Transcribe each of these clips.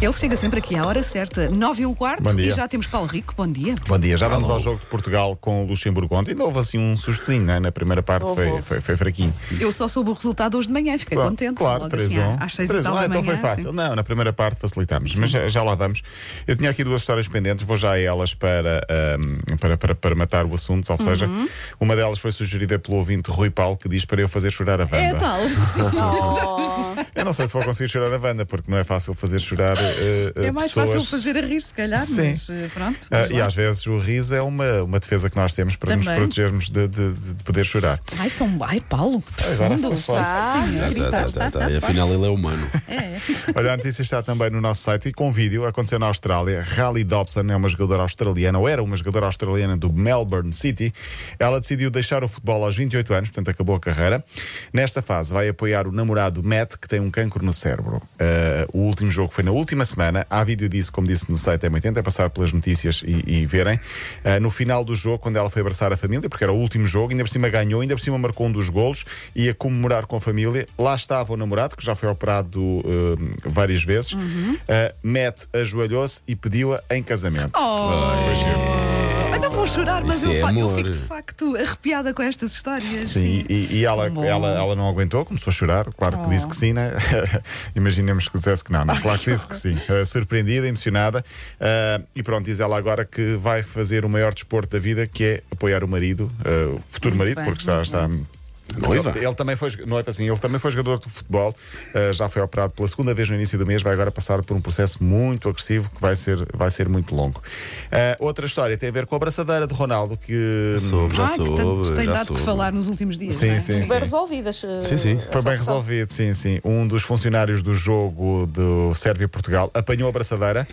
Ele chega sempre aqui à hora certa, 9 e um quarto, e já temos Paulo Rico. Bom dia. Bom dia, já vamos ao jogo de Portugal com o Luxemburgo ontem. Ainda houve assim um sustozinho, né? na primeira parte foi, foi, foi fraquinho. Eu só soube o resultado hoje de manhã, fiquei Claro, contente. Claro, Logo 3 assim, 1 às 6 e 3 tal ah, da então foi fácil. sim. Não, na primeira parte facilitámos, mas já, já lá vamos. Eu tinha aqui duas histórias pendentes, vou já a elas para, ahm, para, para, para matar o assunto, ou seja, Uhum. uma delas foi sugerida pelo ouvinte Rui Paulo, que diz para eu fazer chorar a Wanda. É tal. Oh, Eu não sei se vou conseguir chorar a Wanda, porque não é fácil fazer chorar eh, eh, É mais pessoas. fácil fazer a rir, se calhar, Sim. mas eh, pronto. Vamos e às vezes o riso é uma, uma defesa que nós temos para nos Também. protegermos de, de- de poder chorar. Ai, tão... Ai, Paulo, que profundo. Tá, está, está, está afinal ele é humano. É. Olha, a notícia está também no nosso site e com vídeo. Aconteceu na Austrália. Riley Dobson é uma jogadora australiana, ou era uma jogadora australiana do Melbourne City. Ela decidiu deixar o futebol aos 28 anos, portanto acabou a carreira. Nesta fase vai apoiar o namorado Matt, que tem um cancro no cérebro. Ah, o último jogo foi na última semana. Há vídeo disso, como disse no site M80, é passar pelas notícias e, e verem. Ah, no final do jogo, quando ela foi abraçar a família, porque era o último jogo, ainda por cima ganhou, ainda por cima marcou um dos golos, ia comemorar com a família. Lá estava o namorado, que já foi operado ah, várias vezes. Ah, Matt ajoelhou-se e pediu-a em casamento. Foi giro. Ainda vou chorar, mas Isso eu, é fa- eu amor. fico de facto arrepiada com estas histórias. Sim, e, e ela, Tão bom. ela, ela não aguentou, começou a chorar. Claro que Oh. disse que sim, né? Imaginemos que dissesse que não, mas claro que disse que sim. Uh, surpreendida, emocionada. Uh, e pronto, diz ela agora que vai fazer o maior desporto da vida, que é apoiar o marido, uh, o futuro Muito marido, bem, porque está. muito está Noiva. Ele, ele também foi, noiva, assim, ele também foi jogador de futebol, uh, já foi operado pela segunda vez no início do mês, vai agora passar por um processo muito agressivo que vai ser, vai ser muito longo. Uh, outra história tem a ver com a abraçadeira de Ronaldo, que Soube, já Ai, que tanto soube. tem já dado que soube. falar nos últimos dias. Sim, não é? sim. bem resolvidas. eh, Sim, sim. Foi bem resolvido, sim, sim. Um dos funcionários do jogo do Sérvia-Portugal apanhou a braçadeira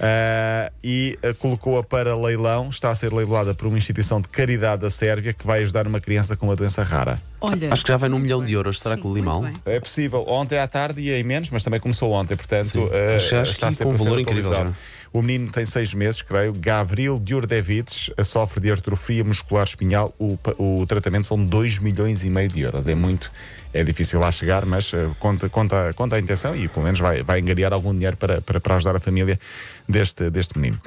ah, e a colocou-a para leilão. Está a ser leiloada por uma instituição de caridade da Sérvia que vai ajudar uma criança com uma doença rara. Olha, Acho que já vai num milhão de euros. Será sim, que o limão? bem. É possível. Ontem à tarde ia em menos, mas também começou ontem, portanto ah, Acho- acho está que sempre ser valor incrível, atualizado. O menino tem seis meses, creio. Gavril Djurdjevic sofre de artrofia muscular espinhal. O, o tratamento são 2 milhões e meio de euros. É muito, é difícil lá chegar, mas eh, conta, conta, conta a intenção e pelo menos vai, vai engariar algum dinheiro para, para, para ajudar a família deste, deste menino.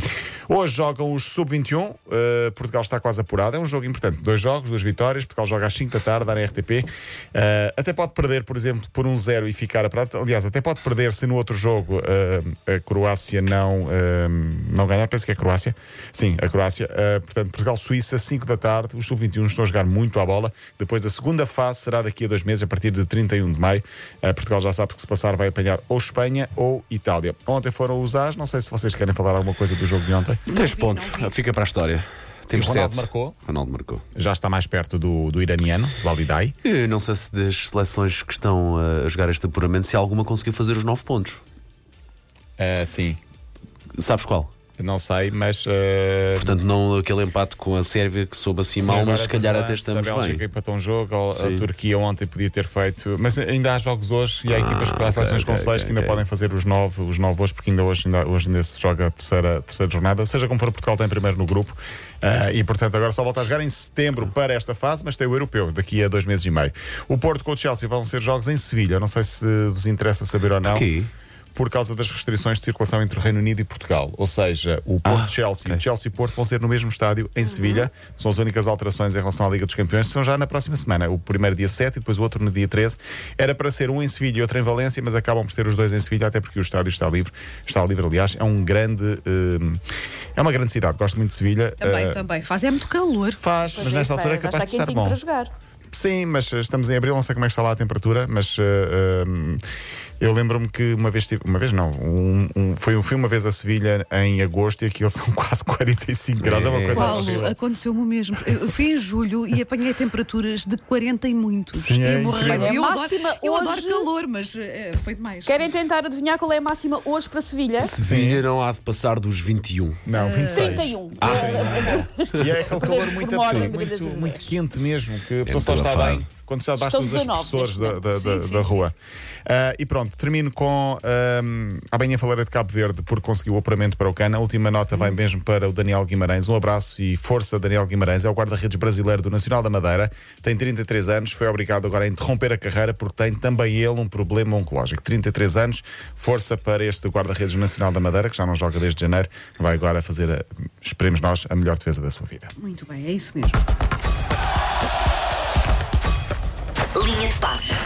Hoje jogam os Sub-21. eh, Portugal está quase apurado. É um jogo importante. Dois jogos, duas vitórias. Portugal joga às 5 da tarde, RTP. Eh, até pode perder, por exemplo, por um zero e ficar a prata. Aliás, até pode perder se no outro jogo eh, a Croácia não, eh, não ganhar. Penso que é a Croácia. Sim, a Croácia. Portanto, Portugal-Suíça, 5 da tarde. Os Sub-21 estão a jogar muito à bola. Depois a segunda fase será daqui a dois meses, a partir de 31 de maio. Portugal já sabe que se passar vai apanhar ou Espanha ou Itália. Ontem foram os As. Não sei se vocês querem falar alguma coisa do jogo de ontem. Três pontos. Fica para a história. Temos E o Ronaldo sete. marcou? Ronaldo marcou. Já está mais perto do, do iraniano, do Alidai. Eu não sei se das seleções que estão uh, a jogar este apuramento, se alguma conseguiu fazer os nove pontos. Eh, sim. Sabes qual? Não sei, mas. eh, Portanto, não aquele empate com a Sérvia que soube assim sim, mal, mas se calhar com até estamos A Bélgica bem. empatou um jogo, a- a. Turquia ontem podia ter feito. Mas ainda há jogos hoje e há equipas que há ok, seleções com ok, seis que ainda ok. podem fazer os nove, os nove hoje, porque ainda hoje, ainda, hoje ainda se joga a terceira, terceira jornada. Seja como for, Portugal tem primeiro no grupo ah, e, portanto, agora só volta a jogar em setembro para esta fase, mas tem o europeu daqui a dois meses e meio. O Porto com o Chelsea vão ser jogos em Sevilha. Não sei se vos interessa saber ou não. Porquê? Por causa das restrições de circulação entre o Reino Unido e Portugal. Ou seja, o Ah, Porto-Chelsea e ok. o Chelsea-Porto vão ser no mesmo estádio em Sevilha. São as únicas alterações em relação à Liga dos Campeões. São já na próxima semana. O primeiro dia 7 e depois o outro no dia 13. Era para ser um em Sevilha e outro em Valência, mas acabam por ser os dois em Sevilha, até porque o estádio está livre. Está livre, aliás. É um grande. eh, é uma grande cidade. Gosto muito de Sevilha. Também, Eh, também. Faz é muito calor. Faz, Pois mas é, nesta vai- altura é capaz de estar bom. para jogar. Sim, mas estamos em abril, não sei como é que está lá a temperatura, mas eh, eu lembro-me que uma vez tive, uma vez não, um, um- foi, fui uma vez a Sevilha em agosto e aquilo são quase 45 graus, é uma É. coisa Paulo, aconteceu-me o mesmo. Eu fui em julho e apanhei temperaturas de 40 e muitos. Sim, é e. Eu, adoro, máxima eu adoro calor, mas eh, foi demais. Querem tentar adivinhar qual é a máxima hoje para Sevilha? Sevilha não há de passar dos 21. Não, 26. 31. E é aquele calor muito absurdo, muito, muito quente mesmo, que a pessoa só está bem quando já bastam os Estão 19 professores da, da, momento. da- Sim, da sim, rua. Ah, e pronto, termino com um, a Benha Faleira de Cabo Verde, porque conseguiu o apuramento para o Cana. A última nota vai mesmo para o Daniel Guimarães. Um abraço e força, Daniel Guimarães. É o guarda-redes brasileiro do Nacional da Madeira. Tem 33 anos, foi obrigado agora a interromper a carreira porque tem também ele um problema oncológico. 33 anos, força para este guarda-redes nacional da Madeira, que já não joga desde janeiro. Vai agora fazer, a, esperemos nós, a melhor defesa da sua vida. Muito bem, é isso mesmo. pasa.